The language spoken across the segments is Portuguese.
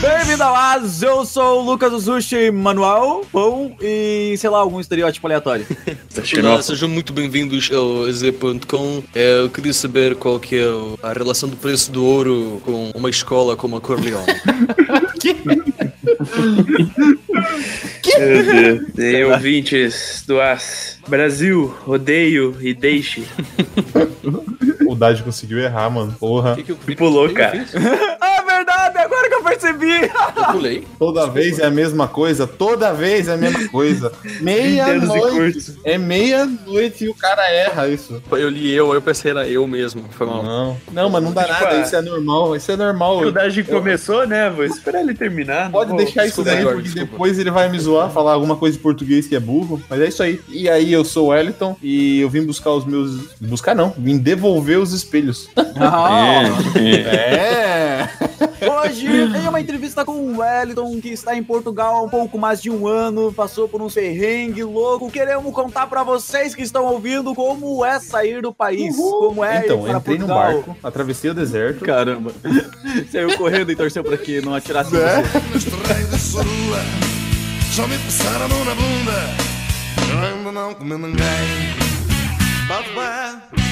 Bem-vindo ao As, eu sou o Lucas Uzushi Manuel Pão e, sei lá, algum estereótipo aleatório. Olá, sejam muito bem-vindos ao Z.com. É, Eu queria saber qual que é a relação do preço do ouro com uma escola como a Corleone. Meu Deus. E ouvintes do As. Brasil, odeio e deixe. O Dade conseguiu errar, mano. Porra. Que que? Pulou, O que eu cara. ah, verdade, agora que eu percebi! Eu pulei. Toda vez é a mesma coisa, toda vez é a mesma coisa. Meia-noite. É meia-noite e o cara erra isso. Eu li eu, eu pensei era eu mesmo. Foi mal. Não, não, mas não dá Tipo, nada, isso é normal, isso é normal. O Daji começou, né? Vou esperar ele terminar. Pode vou- deixar isso desculpa, daí, porque desculpa. depois ele vai me zoar, falar alguma coisa de português que é burro. Mas é isso aí. E aí, eu sou o Wellington e eu vim buscar os meus. Buscar não, vim devolver os espelhos. Ah, É! Hoje tem uma entrevista com o Wellington, que está em Portugal há um pouco mais de um ano, passou por um perrengue louco. Queremos contar pra vocês que estão ouvindo como é sair do país, como é então, ir para entrei num Portugal. barco, atravessei o deserto. Caramba, saiu correndo e torceu pra que não atirasse É. sorua Só me passar a mão na bunda Eu ainda não comi ninguém But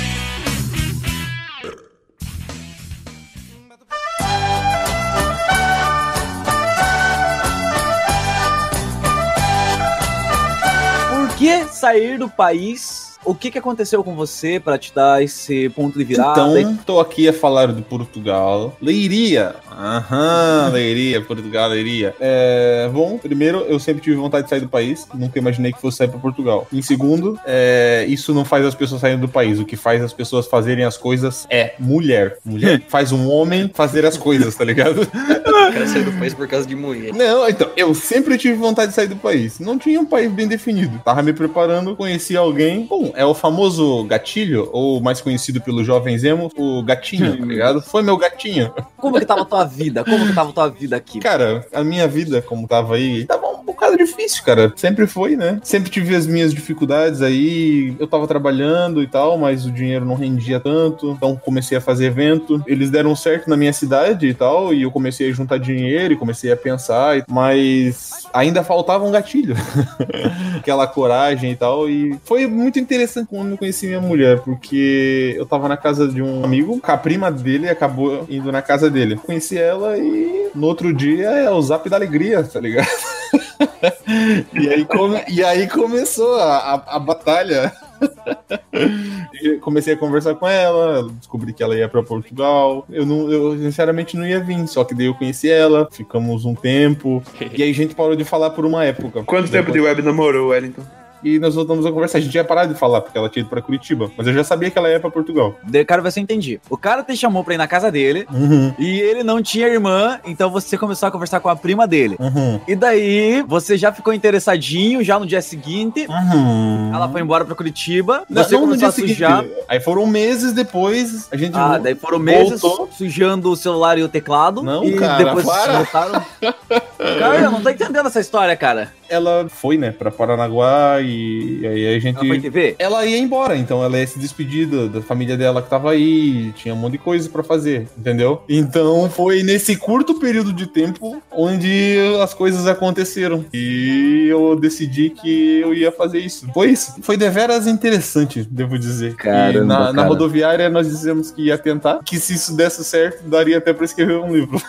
que sair do país? O que, que aconteceu com você pra te dar esse ponto de virada? Então, tô aqui a falar de Portugal. Leiria. Aham, Leiria, Portugal, Leiria. É, bom, primeiro, eu sempre tive vontade de sair do país. Nunca imaginei que fosse sair pra Portugal. Em segundo, é, isso não faz as pessoas saírem do país. O que faz as pessoas fazerem as coisas é mulher. Mulher faz um homem fazer as coisas, tá ligado? O cara saiu do país por causa de mulher. Não, então, eu sempre tive vontade de sair do país. Não tinha um país bem definido. Tava me preparando, conheci alguém. Bom, é o famoso gatilho, ou mais conhecido pelo jovens emo, o gatinho, tá ligado? Foi meu gatinho. Como que tava a tua vida? Como que tava a tua vida aqui? Cara, a minha vida, como tava aí, tava um bocado difícil, cara. Sempre foi, né? Sempre tive as minhas dificuldades aí. Eu tava trabalhando e tal, mas o dinheiro não rendia tanto. Então comecei a fazer evento. Eles deram certo na minha cidade e tal, e eu comecei a juntar dinheiro e comecei a pensar, mas ainda faltava um gatilho. Aquela coragem e tal. E foi muito interessante quando eu conheci minha mulher, porque eu tava na casa de um amigo, a prima dele acabou indo na casa dele. Conheci ela e no outro dia é o zap da alegria, tá ligado? e, aí come- e aí começou a, a, a batalha. Comecei a conversar com ela, descobri que ela ia pra Portugal. Eu, não, eu sinceramente não ia vir, só que daí eu conheci ela, ficamos um tempo. E aí a gente parou de falar por uma época. Quanto tempo de web namorou, Wellington? E nós voltamos a conversar. A gente ia parar de falar, porque ela tinha ido pra Curitiba. Mas eu já sabia que ela ia pra Portugal. Daí, cara, você entendi. O cara te chamou pra ir na casa dele Uhum, e ele não tinha irmã, então você começou a conversar com a prima dele. uhum, E daí, você já ficou interessadinho já no dia seguinte. uhum. Ela foi embora pra Curitiba. Não, você não no começou dia a sujar. seguinte. Aí foram meses depois, a gente Ah, daí foram meses voltou. sujando o celular e o teclado. Não, e cara, depois para. voltaram. cara, eu não tô entendendo essa história, cara. Ela foi, né, pra Paranaguá e, e aí a gente... Ela foi te ver? Ela ia embora, então ela ia se despedir da, da família dela que tava aí, tinha um monte de coisa pra fazer, entendeu? Então foi nesse curto período de tempo onde as coisas aconteceram. E eu decidi que eu ia fazer isso. Foi isso. Foi deveras interessante, devo dizer. Caramba, e na, na cara. rodoviária nós dissemos que ia tentar, que se isso desse certo, daria até pra escrever um livro.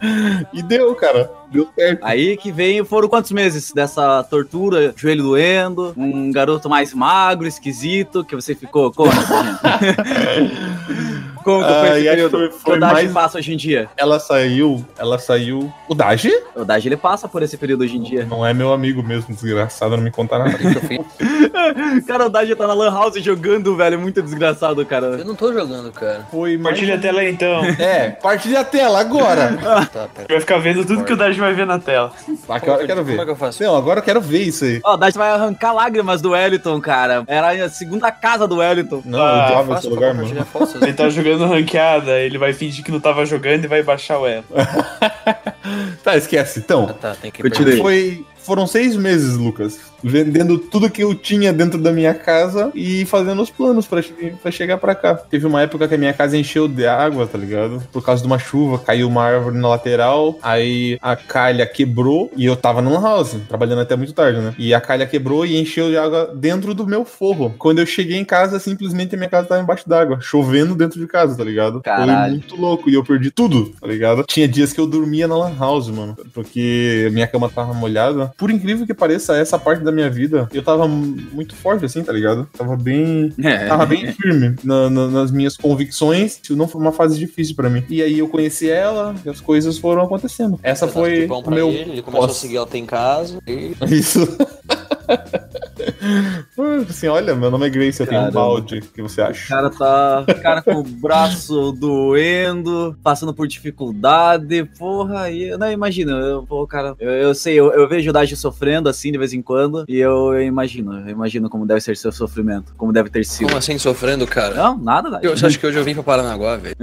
e deu, cara. Deu certo. Aí que vem, foram quantos meses dessa tortura, joelho doendo, um garoto mais magro, esquisito, que você ficou como? como que foi Ah, esse período? que foi- que foi o Daji mais- passa hoje em dia? Ela saiu, ela saiu. O Daji? O Daji, ele passa por esse período hoje em dia. Não é meu amigo mesmo, desgraçado, não me conta nada. cara, o Daji tá na lan house jogando, velho, muito desgraçado, cara. Eu não tô jogando, cara. Foi mais. Partilha a tela aí, então. É, partilha a tela agora. Tá, pera. Vai ficar vendo tudo que o Daji vai ver na tela. Aqui eu quero Como é ver. que eu faço? Não, agora eu quero ver isso aí. Ó, o Daji vai arrancar lágrimas do Wellington, cara. Era a segunda casa do Wellington. Não, Ah, eu odiava esse Faço pra lugar, mano. Ele tá jogando ranqueada, ele vai fingir que não tava jogando e vai baixar o elo. Tá, esquece. Então, Ah, tá, tem que foi, foram seis meses, Lucas, vendendo tudo que eu tinha dentro da minha casa e fazendo os planos pra chegar pra cá. Teve uma época que a minha casa encheu de água, tá ligado? Por causa de uma chuva, caiu uma árvore na lateral, aí a calha quebrou e eu tava numa house, trabalhando até muito tarde, né? E a calha quebrou e encheu de água dentro do meu forro. Quando eu cheguei em casa, simplesmente a minha casa tava embaixo d'água, chovendo dentro de casa, tá ligado? Caralho. Foi muito louco e eu perdi tudo, tá ligado? Tinha dias que eu dormia na lan house, mano, porque minha cama tava molhada. Por incrível que pareça, essa parte da minha vida, eu tava muito forte assim, tá ligado? Tava bem É. tava bem firme na- na- nas minhas convicções. Isso não foi uma fase difícil pra mim. E aí eu conheci ela e as coisas foram acontecendo. Essa foi Bom pra meu. ele, ele começou a seguir ela tem casa. E... Isso. assim, olha, meu nome é Grace, eu tenho um balde. O que você O acha? cara tá. O cara com o braço doendo, passando por dificuldade. Porra, eu Não, imagina, eu, pô, cara. Eu, eu sei, eu, eu vejo o Daji sofrendo assim de vez em quando. E eu, eu imagino, eu imagino como deve ser seu sofrimento. Como deve ter sido. Como assim sofrendo, cara? Não, nada, Daji. Eu, você acha que hoje eu vim pra Paranaguá, velho?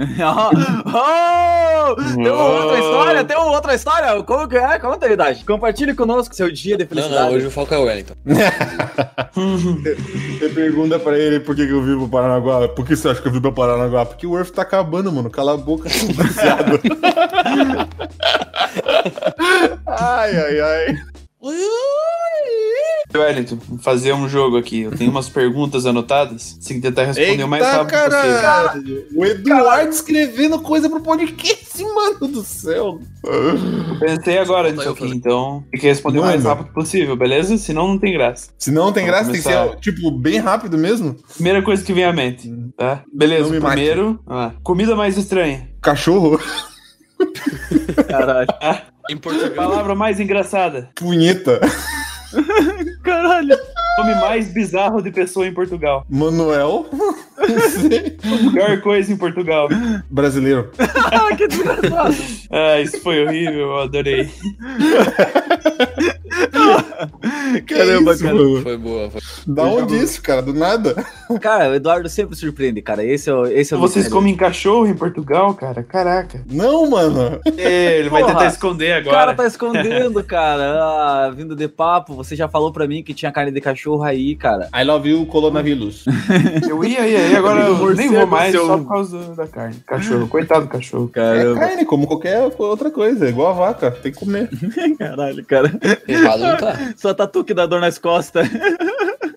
oh, tem uma outra história? Tem uma outra história? Como que é? Conta aí, Daji. Compartilhe conosco seu dia de Não, felicidade. não, hoje o foco é o Wellington. Você pergunta pra ele por que, que eu vivo pro Paranaguá. Por que você acha que eu vivo pro Paranaguá? Porque o Earth tá acabando, mano. Cala a boca, ai, ai, ai. Wellington, vou fazer um jogo aqui. Eu tenho umas perguntas anotadas. Se tentar responder o mais Eita, rápido possível. caralho. O Eduardo escrevendo coisa pro podcast, mano do céu. Pensei agora nisso Eu aqui, então tem que responder o mais rápido possível, beleza? Senão não tem graça. Se não tem Vamos graça, tem que começar. ser, tipo, bem rápido mesmo. Primeira coisa que vem à mente, tá? Beleza, primeiro. ah, comida mais estranha. Cachorro, Caralho. Em Portugal. Palavra mais engraçada. punheta, Caralho. Nome mais bizarro de pessoa em Portugal. Manuel, Pior coisa em Portugal. brasileiro. Ah, que desgraçado. Ah, isso foi horrível, eu adorei. Que Caramba, isso, cara. mano? Foi boa. Foi. Da onde isso, cara? Do nada? Cara, o Eduardo sempre surpreende, cara. Esse é o, esse é o Vocês comem cachorro em Portugal, cara? Caraca. Não, mano. É, ele vai Porra, tentar esconder O cara agora. tá escondendo, cara. Ah, vindo de papo, você já falou pra mim que tinha carne de cachorro aí, cara. I love you, coronavírus. Eu ia, ia, ia, agora eu nem vou mais seu- só por causa da carne. Cachorro, coitado do cachorro. É Caramba. carne, como qualquer outra coisa. É igual a vaca. Tem que comer. Caralho, cara. Errado tá. Só tatu que dá dor nas costas.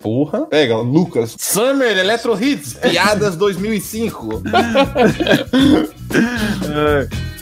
Porra. Pega, Lucas. Summer Electro Hits, piadas 2005.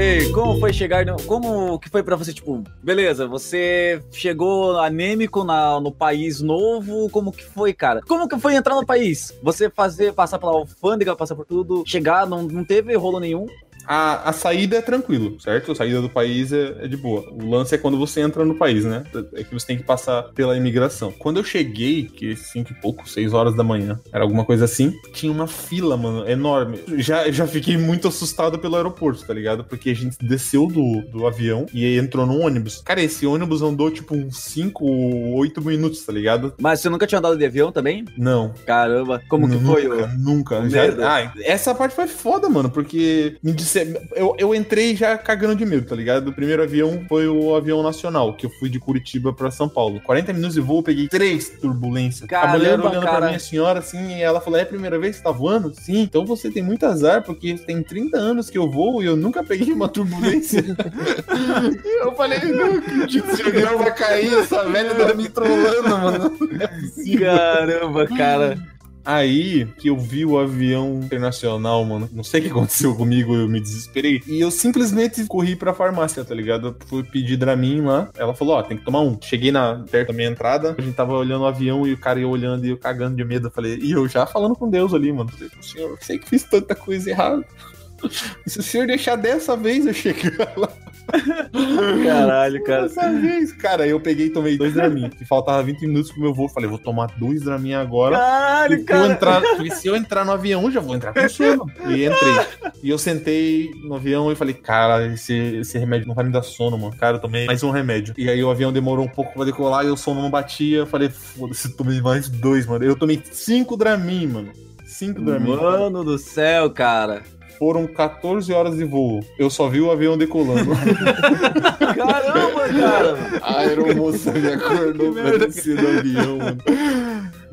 Ei, como foi chegar no... Como que foi pra você, tipo... Beleza, você chegou anêmico na, no país novo, como que foi, cara? Como que foi entrar no país? Você fazer, passar pela alfândega, passar por tudo, chegar, não, não teve rolo nenhum? A, a saída é tranquilo, certo? A saída do país é, é de boa. O lance é quando você entra no país, né? É que você tem que passar pela imigração. Quando eu cheguei, que cinco e pouco, seis horas da manhã, era alguma coisa assim, tinha uma fila, mano, enorme. Já, já fiquei muito assustado pelo aeroporto, tá ligado? Porque a gente desceu do, do avião e entrou num ônibus. Cara, esse ônibus andou tipo uns 5 ou 8 minutos, tá ligado? Mas você nunca tinha andado de avião também? Não. Caramba, como que nunca, foi? Nunca. o Já- ah, essa parte foi foda, mano, porque me disse, eu, eu entrei já cagando de medo, tá ligado? O primeiro avião foi o avião nacional, que eu fui de Curitiba pra São Paulo. 40 minutos de voo, eu peguei três turbulências. a mulher Caramba, olhando cara. pra minha senhora assim, e ela falou: É a primeira vez que você tá voando? Sim, então você tem muito azar, porque tem 30 anos que eu voo e eu nunca peguei uma turbulência. Eu falei, não acredito, esse avião vai cair, essa velha tá me trollando, mano. Caramba, cara. Aí que eu vi o avião internacional, mano. Não sei o que aconteceu comigo, eu me desesperei. E eu simplesmente corri pra farmácia, tá ligado? Fui pedir Dramin lá. Ela falou: Ó, tem que tomar um. Cheguei na, perto da minha entrada, a gente tava olhando o avião e o cara ia olhando e eu cagando de medo. Eu falei, e eu já falando com Deus ali, mano. Falei, senhor, eu sei que fiz tanta coisa errada. E se o senhor deixar dessa vez eu chegar lá. Caralho, cara. Dessa vez, cara, eu peguei e tomei dois Dramin. Que faltava 20 minutos pro meu voo. Falei, vou tomar dois Dramin agora. Caralho, E se eu, cara. entrar, se eu entrar no avião, já vou entrar com sono. E entrei. E eu sentei no avião e falei, cara, esse, esse remédio não vai me dar sono, mano. Cara, eu tomei mais um remédio. E aí o avião demorou um pouco pra decolar e o sono não batia. Eu falei, foda-se, tomei mais dois, mano. Eu tomei cinco Dramin, mano. 5 da manhã. Mano do céu, cara. Foram 14 horas de voo. Eu só vi o avião decolando. Caramba, cara. A aeromoça me acordou pra descer do avião, mano.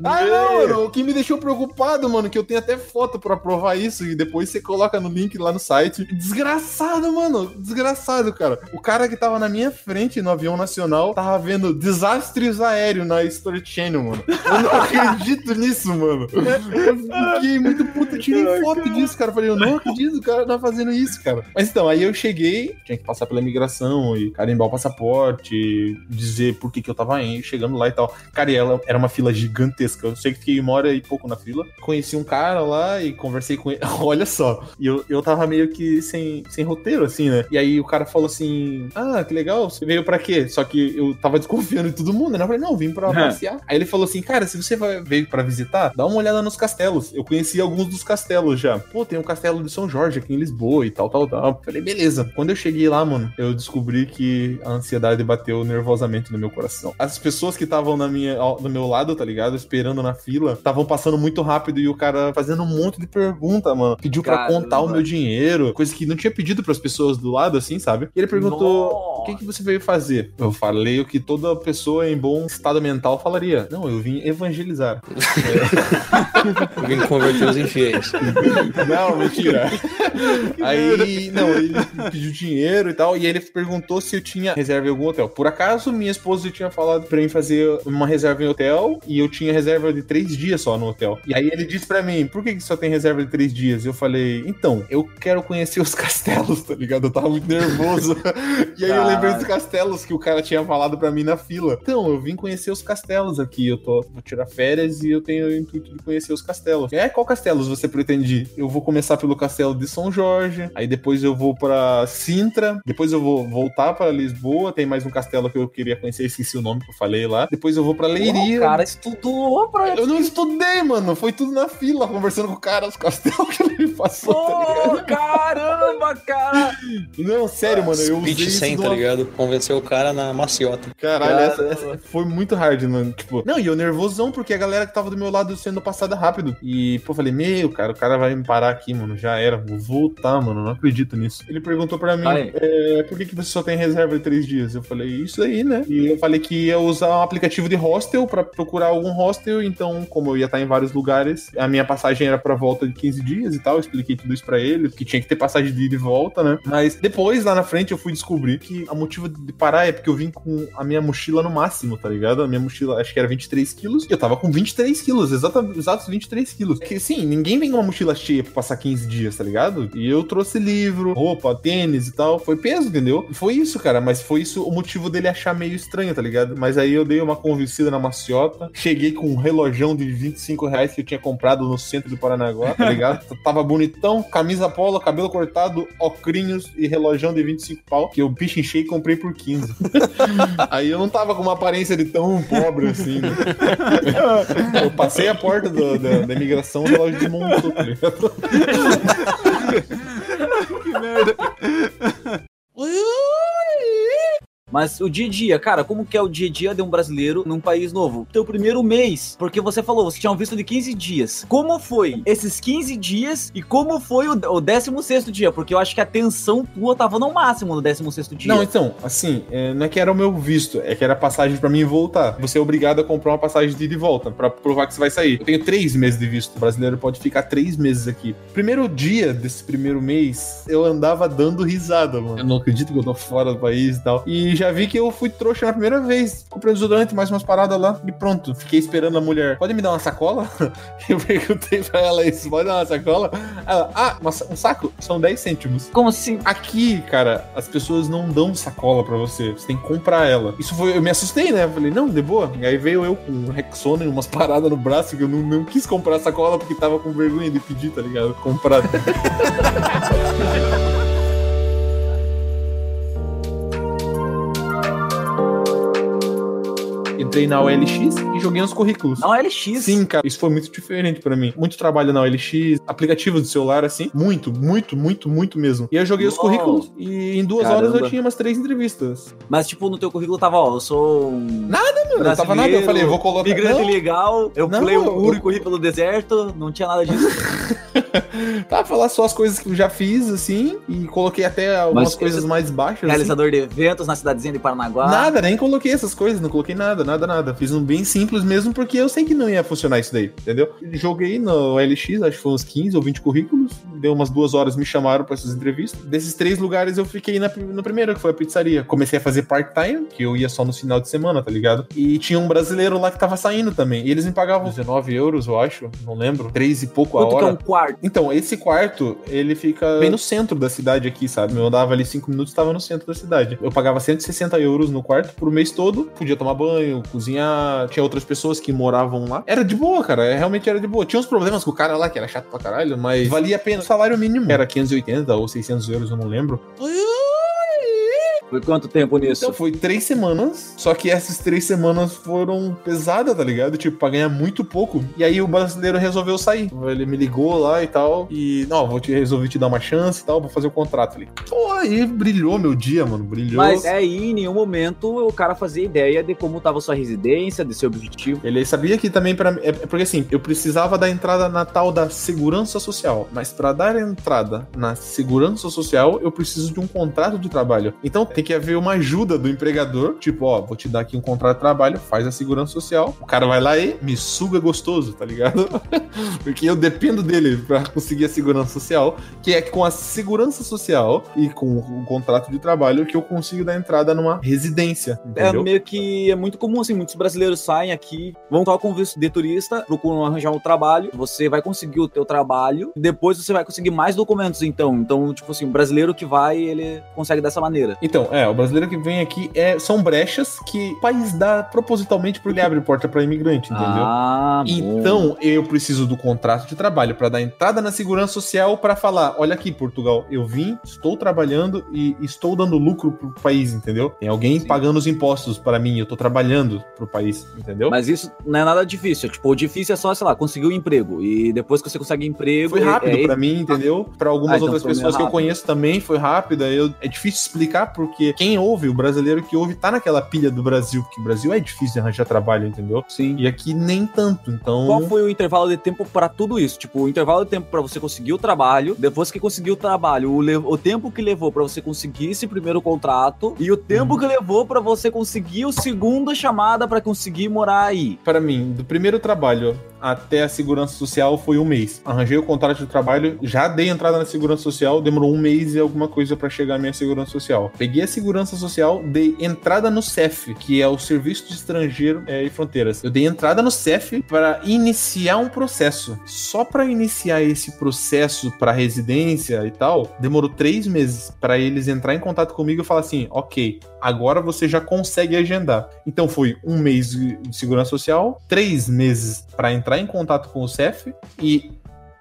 Ah, não, mano. O que me deixou preocupado, mano, que eu tenho até foto pra provar isso e depois você coloca no link lá no site. Desgraçado, mano. Desgraçado, cara. O cara que tava na minha frente no avião nacional tava vendo desastres aéreos na Story Channel, mano. Eu não acredito nisso, mano. Eu fiquei muito puto. Eu tirei foto disso, cara. Eu falei, eu não acredito o cara tá fazendo isso, cara. Mas então, aí eu cheguei, tinha que passar pela imigração e carimbar o passaporte, dizer por que que eu tava aí, chegando lá e tal. Cara, e ela era uma fila gigantesca. Eu sei que fiquei uma hora e pouco na fila. Conheci um cara lá e conversei com ele. Olha só. E eu, eu tava meio que sem, sem roteiro, assim, né? E aí o cara falou assim: Ah, que legal, você veio pra quê? Só que eu tava desconfiando de todo mundo, né? Eu falei, não, vim pra passear. Aí ele falou assim: Cara, se você vai, veio pra visitar, dá uma olhada nos castelos. Eu conheci alguns dos castelos já. Pô, tem um castelo de São Jorge aqui em Lisboa e tal, tal, tal. Falei, beleza. Quando eu cheguei lá, mano, eu descobri que a ansiedade bateu nervosamente no meu coração. As pessoas que estavam na minha, do meu lado, tá ligado? Esperando na fila, estavam passando muito rápido e o cara fazendo um monte de pergunta, mano. Pediu pra Caramba. contar o meu dinheiro, coisa que não tinha pedido pras pessoas do lado, assim, sabe? E ele perguntou: Nossa. O que, que você veio fazer? Eu falei o que toda pessoa em bom estado mental falaria. Não, eu vim evangelizar. Alguém converteu os infiéis. Não, mentira. Aí, não, ele pediu dinheiro e tal, e ele perguntou se eu tinha reserva em algum hotel. Por acaso, minha esposa tinha falado pra mim fazer uma reserva em hotel, e eu tinha reserva de três dias só no hotel. E aí ele disse pra mim, por que, que só tem reserva de três dias? Eu falei, então, eu quero conhecer os castelos, tá ligado? Eu tava muito nervoso. e aí eu lembrei dos castelos que o cara tinha falado pra mim na fila. Então, eu vim conhecer os castelos aqui, eu tô, vou tirar férias e eu tenho o intuito de conhecer os castelos. É, qual castelos você pretende ir? Eu vou começar pelo castelo de São Jorge, aí depois eu vou pra Sintra, depois eu vou voltar pra Lisboa, tem mais um castelo que eu queria conhecer, esqueci o nome que eu falei lá. Depois eu vou pra Leiria. O cara estudou pra Eu não estudei, mano. Foi tudo na fila, conversando com o cara, os castelos que ele me passou, tá ligado? Pô, caramba, cara! Não, sério, mano. Eu usei Speech isso 100, tá numa- ligado? Convenceu o cara na maciota. Caralho, essa, essa foi muito hard, mano. Tipo, não, e eu nervosão porque a galera que tava do meu lado sendo passada rápido. E, pô, eu falei, meu, cara, o cara vai me parar aqui, mano. Já era, vou voltar, mano. Não acredito nisso. Ele perguntou pra mim, é, por que, que você só tem reserva de três dias? Eu falei, isso aí, né? E eu falei que ia usar um aplicativo de hostel pra procurar algum hostel. Então, como eu ia estar em vários lugares, a minha passagem era pra volta de 15 dias e tal. Eu expliquei tudo isso pra ele, que tinha que ter passagem de ida e volta, né? Mas depois, lá na frente, eu fui descobrir que a motivo de parar é porque eu vim com a minha mochila no máximo, tá ligado? A minha mochila, acho que era 23 quilos, e eu tava com 23 quilos, exatamente, exatos 23 quilos. Que, sim, ninguém vem com uma mochila cheia pra passar 15 dias, tá ligado? E eu trouxe livro, roupa, tênis e tal. Foi peso, entendeu? E Foi isso, cara, mas foi isso o motivo dele achar meio estranho, tá ligado? Mas aí eu dei uma convencida na maciota, cheguei com um relojão de 25 reais que eu tinha comprado no centro do Paranaguá, tá ligado? Tava bonitão, camisa polo, cabelo cortado, ocrinhos e relojão de 25 pau, que eu pichinchei e comprei por 15. Aí eu não tava com uma aparência de tão pobre assim, né? Eu passei a porta do- da, da imigração, o relógio desmontou, tá ligado? Mas o dia a dia, cara, como que é o dia a dia de um brasileiro num país novo? Teu primeiro mês, porque você falou, você tinha um visto de 15 dias. Como foi esses 15 dias e como foi o, o 16º dia? Porque eu acho que a tensão tua tava no máximo no 16º dia. Não, então, assim, é, não é que era o meu visto, é que era passagem pra mim voltar. Você é obrigado a comprar uma passagem de ida e volta, pra provar que você vai sair. Eu tenho três meses de visto, o brasileiro pode ficar três meses aqui. Primeiro dia desse primeiro mês, eu andava dando risada, mano. Eu não acredito que eu tô fora do país e tal. E já vi que eu fui trouxa na primeira vez. Comprei um desodorante, mais umas paradas lá, e pronto. Fiquei esperando a mulher. Pode me dar uma sacola? Eu perguntei pra ela isso, pode dar uma sacola? Ela, ah, um saco? São 10 cêntimos. Como assim? Aqui, cara, as pessoas não dão sacola pra você. Você tem que comprar ela. Isso foi. Eu me assustei, né? Eu falei, não, de boa. E aí veio eu com um Rexona e umas paradas no braço que eu não, não quis comprar sacola porque tava com vergonha de pedir, tá ligado? Comprar. entrei na OLX e joguei uns currículos. Não, LX. Sim, cara, isso foi muito diferente pra mim. Muito trabalho na OLX, aplicativo de celular, assim. Muito, muito, muito, muito mesmo. E eu joguei os currículos e em duas Caramba. horas eu tinha umas três entrevistas. Mas, tipo, no teu currículo tava, ó, eu sou um. Mano, não tava nada, eu falei, eu vou colocar. Migrante Não, legal, eu Não, pulei o eu- muro e corri pelo deserto, não tinha nada disso. Tá, falar só as coisas que eu já fiz, assim, e coloquei até algumas Mas coisas esse- mais baixas. assim. Realizador de eventos na cidadezinha de Paranaguá. Nada, nem coloquei essas coisas, não coloquei nada, nada, nada. Fiz um bem simples mesmo, porque eu sei que não ia funcionar isso daí, entendeu? Joguei no LX, acho que foi uns 15 ou 20 currículos, deu umas duas horas, me chamaram pra essas entrevistas. Desses três lugares eu fiquei na, no primeiro, que foi a pizzaria. Comecei a fazer part-time, que eu ia só no final de semana, tá ligado? E tinha um brasileiro lá que tava saindo também, e eles me pagavam 19 euros, eu acho, não lembro, três e pouco a Quanto que é hora. um quarto? Então, esse quarto, ele fica bem no centro da cidade aqui, sabe? Eu andava ali cinco minutos, estava no centro da cidade. Eu pagava 160 euros no quarto pro mês todo, podia tomar banho, cozinhar, tinha outras pessoas que moravam lá. Era de boa, cara, é, realmente era de boa. Tinha uns problemas com o cara lá, que era chato pra caralho, mas valia a pena. O salário mínimo era 580 ou 600 euros, eu não lembro. Foi quanto tempo nisso? Então foi três semanas, só que essas três semanas foram pesadas, tá ligado? Tipo, pra ganhar muito pouco. E aí o brasileiro resolveu sair. Ele me ligou lá e tal. E, não, vou te resolver te dar uma chance e tal, vou fazer o contrato ali. Pô, aí brilhou meu dia, mano. Brilhou. Mas é aí, em nenhum momento, o cara fazia ideia de como tava sua residência, de seu objetivo. Ele sabia que também para é é porque assim, eu precisava da entrada na tal da segurança social, mas para dar entrada na segurança social, eu preciso de um contrato de trabalho. Então tem que haver uma ajuda do empregador, tipo, ó, vou te dar aqui um contrato de trabalho, faz a segurança social. O cara vai lá e me suga gostoso, tá ligado? porque eu dependo dele para conseguir a segurança social, que é com a segurança social e com o contrato de trabalho que eu consigo dar entrada numa residência, É entendeu? meio que é muito comum, assim, muitos brasileiros saem aqui, vão estar com visto de turista, procuram arranjar um trabalho, você vai conseguir o teu trabalho, depois você vai conseguir mais documentos, então. Então, tipo assim, o brasileiro que vai, ele consegue dessa maneira. Então, é, o brasileiro que vem aqui é, são brechas que o país dá propositalmente porque ele abre porta para imigrante, entendeu? Ah, bom. Então, eu preciso do contrato de trabalho para dar entrada na segurança social para falar: olha aqui, Portugal, eu vim, estou trabalhando e estou dando lucro pro país, entendeu? Tem alguém Sim. pagando os impostos para mim, eu tô trabalhando pro país, entendeu? Mas isso não é nada difícil. Tipo, o difícil é só, sei lá, conseguir um emprego. E depois que você consegue emprego. Foi rápido é, pra mim, entendeu? Pra algumas Ah, então outras pessoas que eu rápido. conheço também foi rápida. Eu, é difícil explicar porque quem ouve, o brasileiro que ouve, tá naquela pilha do Brasil, porque o Brasil é difícil de arranjar trabalho, entendeu? Sim. E aqui nem tanto, então. Qual foi o intervalo de tempo pra tudo isso? Tipo, o intervalo de tempo pra você conseguir o trabalho, depois que conseguiu o trabalho, o, le- o tempo que levou pra você conseguir esse primeiro contrato e o tempo Uhum. que levou pra você conseguir o segunda chamada pra conseguir morar aí. Para mim, do primeiro trabalho até a segurança social foi um mês. Arranjei o contrato de trabalho, já dei entrada na segurança social, demorou um mês e alguma coisa para chegar à minha segurança social. Peguei a segurança social, dei entrada no CEF, que é o Serviço de Estrangeiro eh, e Fronteiras. Eu dei entrada no CEF para iniciar um processo. Só para iniciar esse processo para residência e tal, demorou três meses para eles entrar em contato comigo e falar assim, ok, agora você já consegue agendar. Então foi um mês de segurança social, três meses para entrar em contato com o CEF e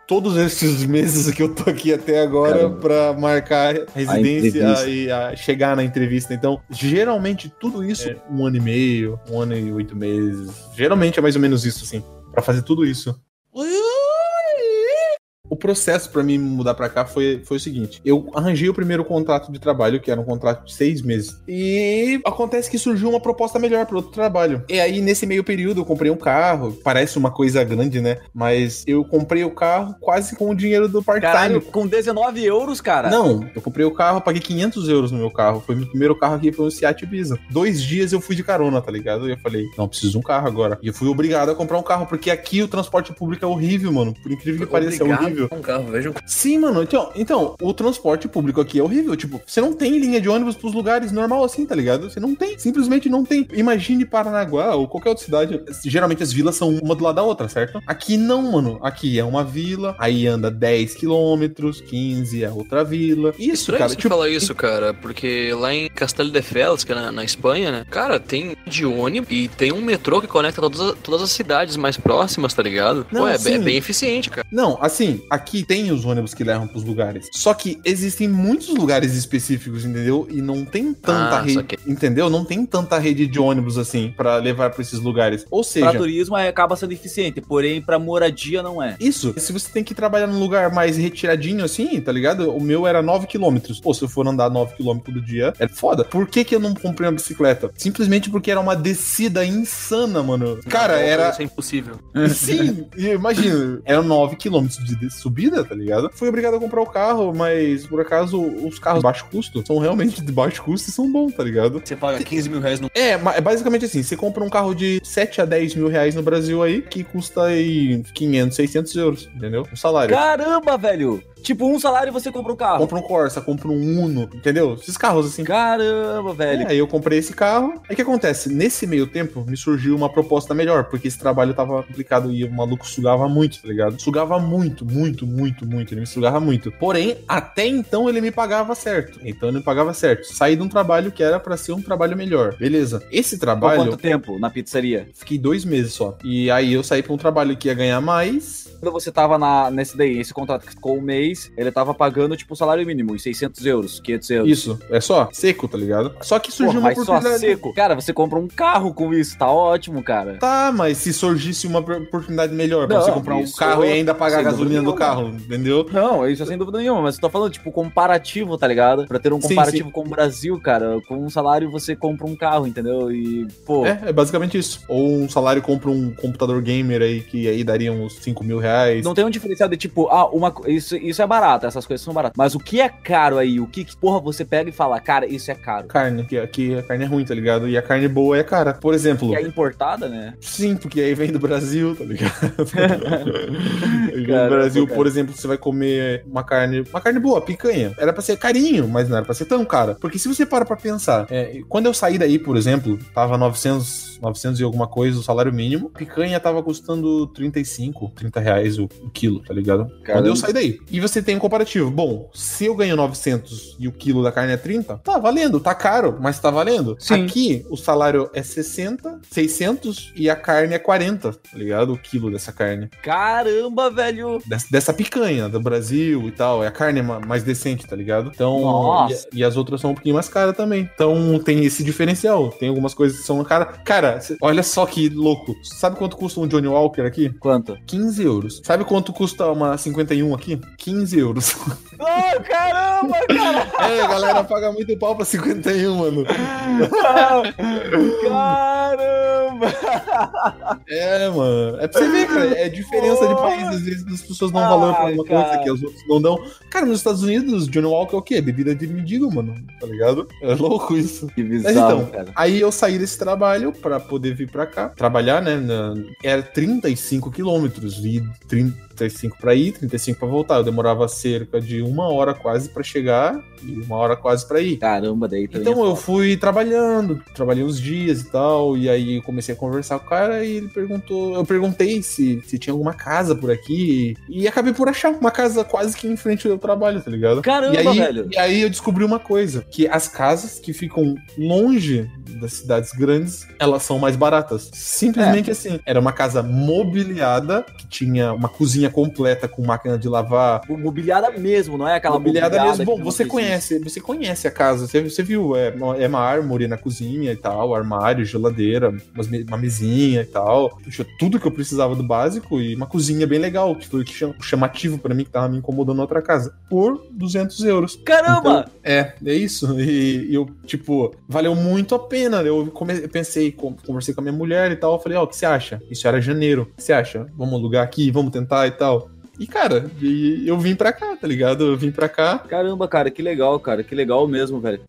todos esses meses que eu tô aqui até agora para marcar a residência entrevista. e a chegar na entrevista. Então, geralmente tudo isso é um ano e meio, um ano e oito meses. Geralmente é mais ou menos isso, assim, para fazer tudo isso. O processo para mim mudar para cá foi, foi o seguinte: eu arranjei o primeiro contrato de trabalho, que era um contrato de seis meses. E acontece que surgiu uma proposta melhor para outro trabalho. E aí, nesse meio período, eu comprei um carro. Parece uma coisa grande, né? Mas eu comprei o carro quase com o dinheiro do part-time. Com 19 euros, cara. Não, eu comprei o carro, paguei 500 euros no meu carro. Foi meu primeiro carro aqui, foi um Seat Ibiza. Dois dias eu fui de carona, tá ligado? E eu falei, não, preciso de um carro agora. E eu fui obrigado a comprar um carro, porque aqui o transporte público é horrível, mano. Por incrível que pareça, é Obrigado horrível. Um carro, vejam. Sim, mano. Então, então, o transporte público aqui é horrível. Tipo, você não tem linha de ônibus pros lugares normal assim, tá ligado? Você não tem. Simplesmente não tem. Imagine Paranaguá ou qualquer outra cidade. Geralmente as vilas são uma do lado da outra, certo? Aqui não, mano. Aqui é uma vila, aí anda 10 quilômetros, 15 é outra vila. Isso, Estranho cara. você Tipo, falar isso, cara, porque lá em Castelo de Fels, que é na, na Espanha, né? Cara, tem de ônibus e tem um metrô que conecta todas, as- todas as cidades mais próximas, tá ligado? Não, Pô, é, sim. é bem eficiente, cara. Não, assim, aqui tem os ônibus que levam pros lugares. Só que existem muitos lugares específicos, entendeu? E não tem tanta Ah, rede, saquei. entendeu? Não tem tanta rede de ônibus assim pra levar pra esses lugares. Ou Pra seja, turismo é, acaba sendo eficiente, porém pra moradia não é. isso, se você tem que trabalhar num lugar mais retiradinho assim, tá ligado? O meu era 9 km. Pô, se eu for andar 9 km do dia, é foda. Por que que eu não comprei uma bicicleta? Simplesmente porque era uma descida insana, mano. Cara, era Isso é impossível. Sim, imagina, eram 9 km de de subida, tá ligado? Fui obrigado a comprar o carro, mas por acaso os carros de baixo custo são realmente de baixo custo e são bons, tá ligado? Você paga 15 mil reais no. É, é basicamente assim, você compra um carro de 7 a 10 mil reais no Brasil aí, que custa aí 500, 600 euros, entendeu? O salário. Caramba, velho! Tipo, um salário e você compra um carro. Compra um Corsa, compra um Uno, entendeu? Esses carros assim. Caramba, velho. É, aí eu comprei esse carro. Aí o que acontece? Nesse meio tempo, me surgiu uma proposta melhor, porque esse trabalho tava complicado e o maluco sugava muito, tá ligado? Sugava muito, muito, muito, muito. Ele me sugava muito. Porém, até então ele me pagava certo. Então ele me pagava certo. Saí de um trabalho que era pra ser um trabalho melhor. Beleza. Esse Por trabalho. quanto tempo na pizzaria? Fiquei dois meses só. E aí eu saí pra um trabalho que ia ganhar mais. Quando você tava na, nesse daí, esse contrato que ficou um mês, ele tava pagando, tipo, o salário mínimo, uns 600 euros, 500 euros. Isso, é só seco, tá ligado? Só que surgiu Porra, uma mas só oportunidade. seco. Cara, você compra um carro com isso, tá ótimo, cara. Tá, mas se surgisse uma oportunidade melhor pra Não, você comprar um carro e ainda pagar a gasolina do carro, entendeu? Não, isso é sem dúvida nenhuma, mas eu tô falando, tipo, comparativo, tá ligado? Pra ter um Sim, comparativo com o Brasil, cara, com um salário você compra um carro, entendeu? E, pô, É, é basicamente isso. Ou um salário compra um computador gamer aí, que aí daria uns 5 mil reais. não tem um diferencial de tipo, ah, uma, isso, isso é barato, essas coisas são baratas. Mas o que é caro aí? O que, que, porra, você pega e fala, cara, isso é caro? Carne, que aqui a carne é ruim, tá ligado? E a carne boa é cara. Por exemplo, Que é importada, né? sim, porque aí vem do Brasil, tá ligado? Do Caramba, Brasil, cara. por exemplo, você vai comer uma carne, uma carne boa, picanha. Era pra ser carinho, mas não era pra ser tão cara. Porque se você para pra pensar, é, quando eu saí daí, por exemplo, tava 900, 900 e alguma coisa o salário mínimo, picanha tava custando 35, 30 reais o, o quilo, tá ligado? Quando Caramba. eu saí daí. E você tem um comparativo. Bom, se eu ganho 900 e o quilo da carne é 30, tá valendo, tá caro, mas tá valendo. Sim. Aqui, o salário é 60, 600 e a carne é 40, tá ligado? O quilo dessa carne. Caramba, velho! Des- Dessa picanha do Brasil e tal. É a carne ma- mais decente, tá ligado? Então. E, e as outras são um pouquinho mais caras também. Então tem esse diferencial. Tem algumas coisas que são caras. Cara, olha só que louco. Sabe quanto custa um Johnny Walker aqui? Quanto? 15 euros. Sabe quanto custa uma 51 aqui? 15 euros. Oh, caramba, cara! é, a galera paga muito pau pra 51, mano. caramba! É, mano. É pra você ver, cara. É diferença de país. Às vezes as pessoas dão valor pra uma coisa cara. que as outras não dão. Cara, nos Estados Unidos, Johnny Walker é o quê? Bebida de mendigo, mano. Tá ligado? É louco isso. Que Mas bizarro, então, cara. aí eu saí desse trabalho pra poder vir pra cá, trabalhar, né? na- Era 35 quilômetros, e 35 pra ir, 35 pra voltar. Eu demorava cerca de uma hora quase pra chegar e uma hora quase pra ir. Caramba, daí também. Então é eu fui trabalhando, trabalhei uns dias e tal, e aí eu comecei a conversar com o cara e ele perguntou, eu perguntei se, se tinha alguma casa por aqui e acabei por achar uma casa quase que em frente ao meu trabalho, tá ligado? Caramba, e aí, velho. E aí eu descobri uma coisa, que as casas que ficam longe das cidades grandes, elas são mais baratas. Simplesmente assim, era uma casa mobiliada, que tinha uma cozinha completa com máquina de lavar, Mobiliada mesmo, não é aquela mobiliada mesmo. que Bom, você existe. conhece, você conhece a casa, você, você viu, é, é mármore na cozinha e tal, armário, geladeira, uma mesinha e tal. Tudo que eu precisava do básico e uma cozinha bem legal, que foi o chamativo pra mim, que tava me incomodando na outra casa. Por 200 euros. Caramba! É, é isso. E, e eu, tipo, valeu muito a pena. Eu, eu pensei, con- conversei com a minha mulher e tal. Eu falei, ó, o que você acha? Isso era janeiro. O que você acha? Vamos alugar aqui, vamos tentar e tal. E, cara, eu vim pra cá, tá ligado? Eu vim pra cá. Caramba, cara, que legal, cara. Que legal mesmo, velho.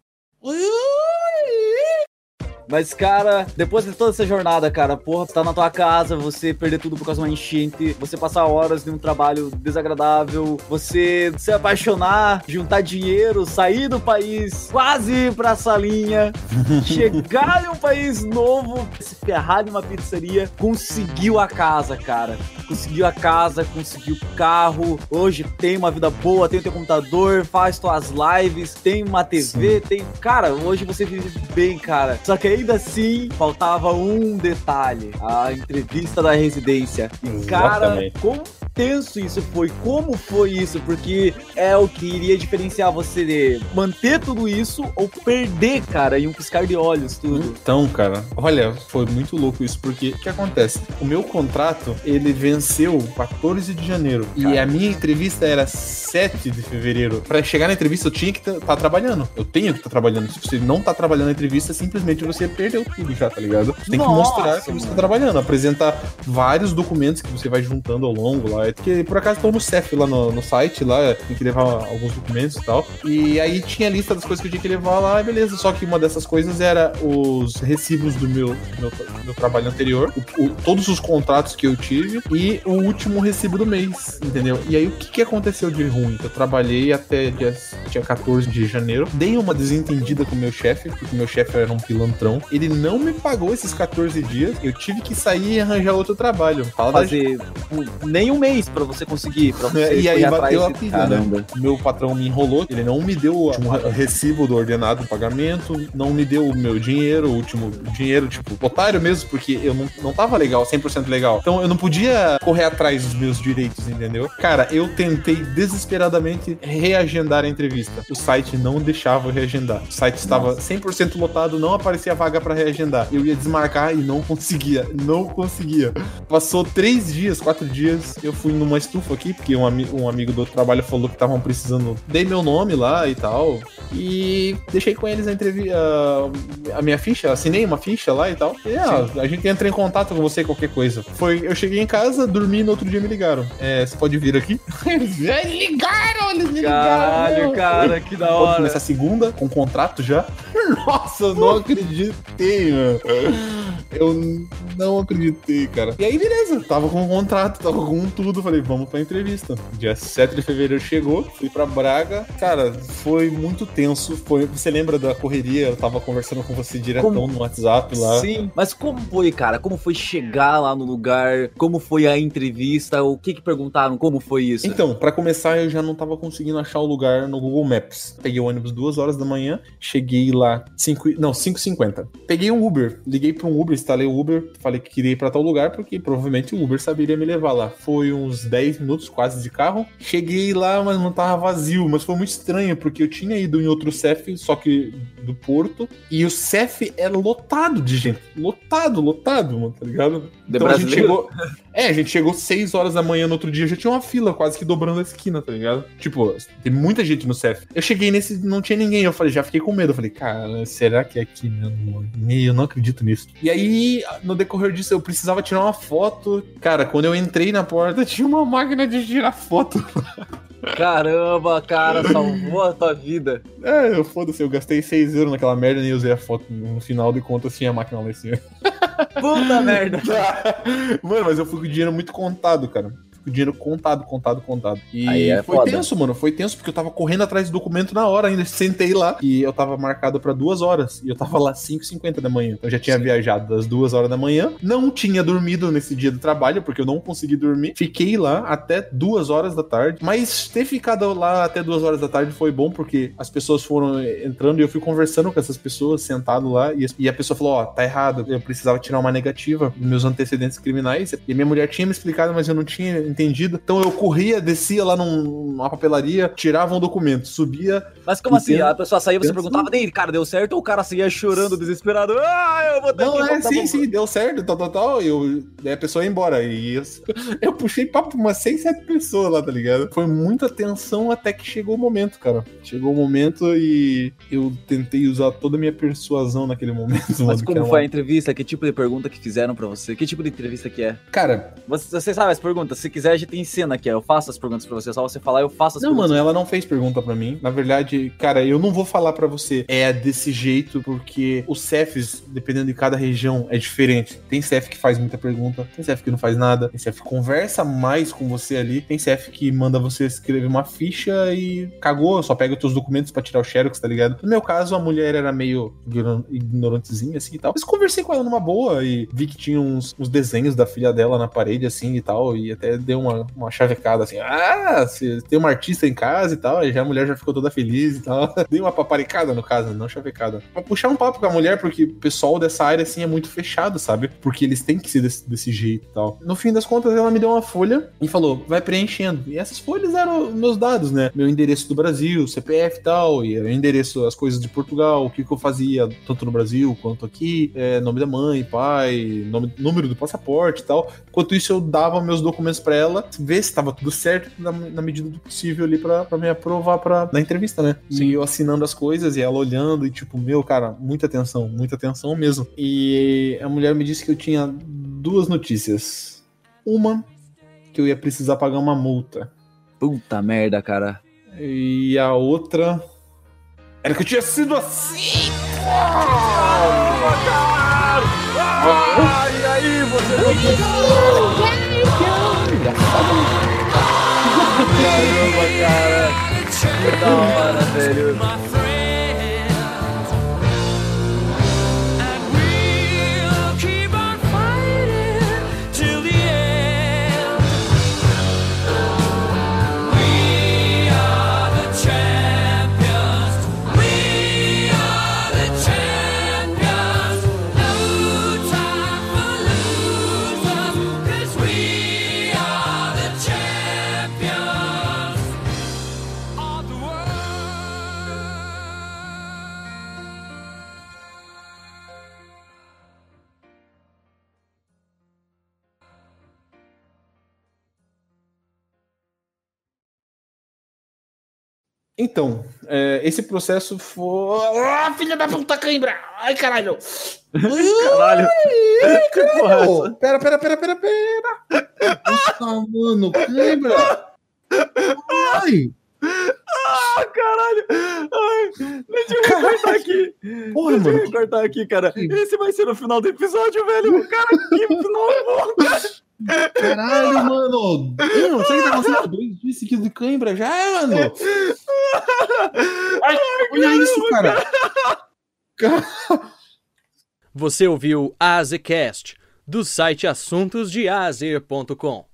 Mas, cara, depois de toda essa jornada, cara, porra, tá na tua casa, você perder tudo por causa de uma enchente, você passar horas em um trabalho desagradável, você se apaixonar, juntar dinheiro, sair do país, quase ir pra salinha, chegar em um país novo, se ferrar em uma pizzaria, conseguiu a casa, cara. Conseguiu a casa, conseguiu o carro, hoje tem uma vida boa, tem o teu computador, faz tuas lives, tem uma TV, tem. Cara, hoje você vive bem, cara. Só que ainda assim, faltava um detalhe: a entrevista da residência. E, cara, Exatamente. com tenso isso foi? Como foi isso? Porque é o que iria diferenciar você de manter tudo isso ou perder, cara, em um piscar de olhos tudo. Então, cara, olha, foi muito louco isso, porque o que acontece? O meu contrato, ele venceu 14 de janeiro e a minha entrevista era 7 de fevereiro. Pra chegar na entrevista, eu tinha que estar trabalhando. Eu tenho que estar trabalhando. Se você não tá trabalhando na entrevista, simplesmente você perdeu tudo já, tá ligado? Você tem que Nossa, mostrar que você tá mano. trabalhando, apresentar vários documentos que você vai juntando ao longo lá. Porque por acaso no CEF lá no, no site, lá, tem que levar alguns documentos e tal. E aí tinha a lista das coisas que eu tinha que levar lá, beleza. Só que uma dessas coisas era os recibos do meu, meu, meu trabalho anterior, o- o- todos os contratos que eu tive e o último recibo do mês, entendeu? E aí o que, que aconteceu de ruim? Eu trabalhei até dia, dia 14 de janeiro, dei uma desentendida com o meu chefe, porque o meu chefe era um pilantrão. Ele não me pagou esses 14 dias, eu tive que sair e arranjar outro trabalho. Fala da Fazer um- nem um mês pra você conseguir. Pra você É, e aí bateu a pilha, né? Meu patrão me enrolou, ele não me deu o recibo do ordenado do pagamento, não me deu o meu dinheiro, o último dinheiro, tipo, otário mesmo, porque eu não, não tava legal, 100% legal. Então eu não podia correr atrás dos meus direitos, entendeu? Cara, eu tentei desesperadamente reagendar a entrevista. O site não deixava eu reagendar. O site estava 100% lotado, não aparecia vaga pra reagendar. Eu ia desmarcar e não conseguia, não conseguia. Passou três dias, quatro dias, eu fui numa estufa aqui, porque um, ami- um amigo do outro trabalho falou que estavam precisando. Dei meu nome lá e tal. E deixei com eles a entrevista. A minha ficha, assinei uma ficha lá e tal. E, ah, a gente entra em contato com você, qualquer coisa. Foi, eu cheguei em casa, dormi e no outro dia me ligaram. É, você pode vir aqui? Eles ligaram, eles me Caralho, ligaram. cara, que da hora. começar segunda, com contrato já. Nossa, eu não acreditei, mano. Eu não acreditei, cara. E aí, beleza. Tava com o contrato, tava com tudo. Falei, vamos pra entrevista. Dia 7 de fevereiro chegou, fui pra Braga. Cara, foi muito tenso. Foi, você lembra da correria? Eu tava conversando com você diretão Como- no WhatsApp lá. Sim, mas como foi, cara? Como foi chegar lá no lugar? Como foi a entrevista? O que que perguntaram? Como foi isso? Então, pra começar, eu já não tava conseguindo achar o lugar no Google Maps. Peguei o ônibus duas horas da manhã, cheguei lá 5, não, 5h50. Peguei um Uber, liguei pra um Uber, instalei o Uber, falei que queria ir pra tal lugar, porque provavelmente o Uber saberia me levar lá. Foi uns 10 minutos quase de carro. Cheguei lá, mas não tava vazio, mas foi muito estranho, porque eu tinha ido em outro CEF, só que do Porto, e o CEF era lotado de gente. Lotado, lotado, mano, tá ligado? De então a gente brasileiro? chegou. É, a gente chegou 6 horas da manhã no outro dia, já tinha uma fila quase que dobrando a esquina, tá ligado? Tipo, tem muita gente no CEF. Eu cheguei nesse, não tinha ninguém. Eu falei, já fiquei com medo. Eu falei, cara, será que é aqui mesmo? Eu não acredito nisso. E aí, no decorrer disso, eu precisava tirar uma foto. Cara, quando eu entrei na porta, tinha uma máquina de tirar foto. Caramba, cara, salvou a tua vida. É, eu foda-se, eu gastei 6 euros naquela merda e nem usei a foto. No final de contas, tinha a máquina lá em cima. Puta merda. mano, mas eu fui com o dinheiro muito contado, cara. O dinheiro contado, contado, contado. E Aí é foi foda. tenso, mano. Foi tenso porque eu tava correndo atrás do documento na hora ainda. Sentei lá e eu tava marcado pra duas horas. E eu tava lá 5h50 da manhã. Eu já tinha viajado das duas horas da manhã. Não tinha dormido nesse dia do trabalho, porque eu não consegui dormir. Fiquei lá até duas horas da tarde. Mas ter ficado lá até duas horas da tarde foi bom, porque as pessoas foram entrando e eu fui conversando com essas pessoas, sentado lá. E, e a pessoa falou: Ó, tá errado. Eu precisava tirar uma negativa dos meus antecedentes criminais. E minha mulher tinha me explicado, mas eu não tinha entendido. Então eu corria, descia lá num- numa papelaria, tirava um documento, subia. Mas como assim? tem- A pessoa saía, você perguntava, Ei, cara, deu certo? Ou o cara saía chorando, desesperado? Ah, eu vou ter Não, que é, sim, sim, deu certo, tal, tal, tal. E eu, daí a pessoa ia embora. E eu, eu puxei papo pra umas 6, 7 pessoas lá, tá ligado? Foi muita tensão até que chegou o momento, cara. Chegou o momento e eu tentei usar toda a minha persuasão naquele momento. Mas como era foi a entrevista? Que tipo de pergunta que fizeram pra você? Que tipo de entrevista que é? Cara, Você, você sabe as perguntas? Se quiser, a gente ensina aqui. ó. Eu faço as perguntas pra você. Só você falar, eu faço as Não, perguntas. mano, ela não fez pergunta pra mim. Na verdade, cara, eu não vou falar pra você é desse jeito, porque os CEFs, dependendo de cada região, é diferente. Tem CEF que faz muita pergunta, tem CEF que não faz nada, tem CEF que conversa mais com você ali, tem CEF que manda você escrever uma ficha e cagou, só pega os teus documentos pra tirar o xerox, tá ligado? No meu caso, a mulher era meio ignoran- ignorantezinha, assim e tal. Mas conversei com ela numa boa e vi que tinha uns, uns desenhos da filha dela na parede, assim e tal, e até deu uma, uma chavecada assim, ah, você tem uma artista em casa e tal, aí já a mulher já ficou toda feliz e tal. Dei uma paparicada no caso, não chavecada. Pra puxar um papo com a mulher, porque o pessoal dessa área, assim, é muito fechado, sabe? Porque eles têm que ser desse, desse jeito e tal. No fim das contas, ela me deu uma folha e falou, vai preenchendo. E essas folhas eram meus dados, né? Meu endereço do Brasil, CPF e tal, e o endereço, as coisas de Portugal, o que, que eu fazia, tanto no Brasil quanto aqui, é, nome da mãe, pai, nome, número do passaporte e tal. Enquanto isso, eu dava meus documentos para ela, ver se estava tudo certo na, na, medida do possível ali para me aprovar pra, na entrevista, né? Sim. E eu assinando as coisas e ela olhando e tipo, meu, cara, muita atenção, muita atenção mesmo. E a mulher me disse que eu tinha duas notícias. Uma, que eu ia precisar pagar uma multa. Puta merda, cara. E a outra era que eu tinha sido assim. Ah, e aí, você Caramba, cara. Que da hora, velho. Então, é, esse processo foi. Ah, filha da puta cãibra! Ai, caralho! caralho! Ai, caralho! Pera, pera, pera, pera, pera! Nossa, mano, cãibra! Ai! Ah, caralho! Ai, deixa eu cortar aqui. Porra, deixa mano. eu cortar aqui, cara. Esse vai ser o final do episódio, velho. Cara, que final bom, cara. Caralho, mano! Mano, você que tá acontecendo dois dias seguidos de cãibra já, mano! Ai, olha isso, cara! Você ouviu Azecast, do site assuntosdeazer.com.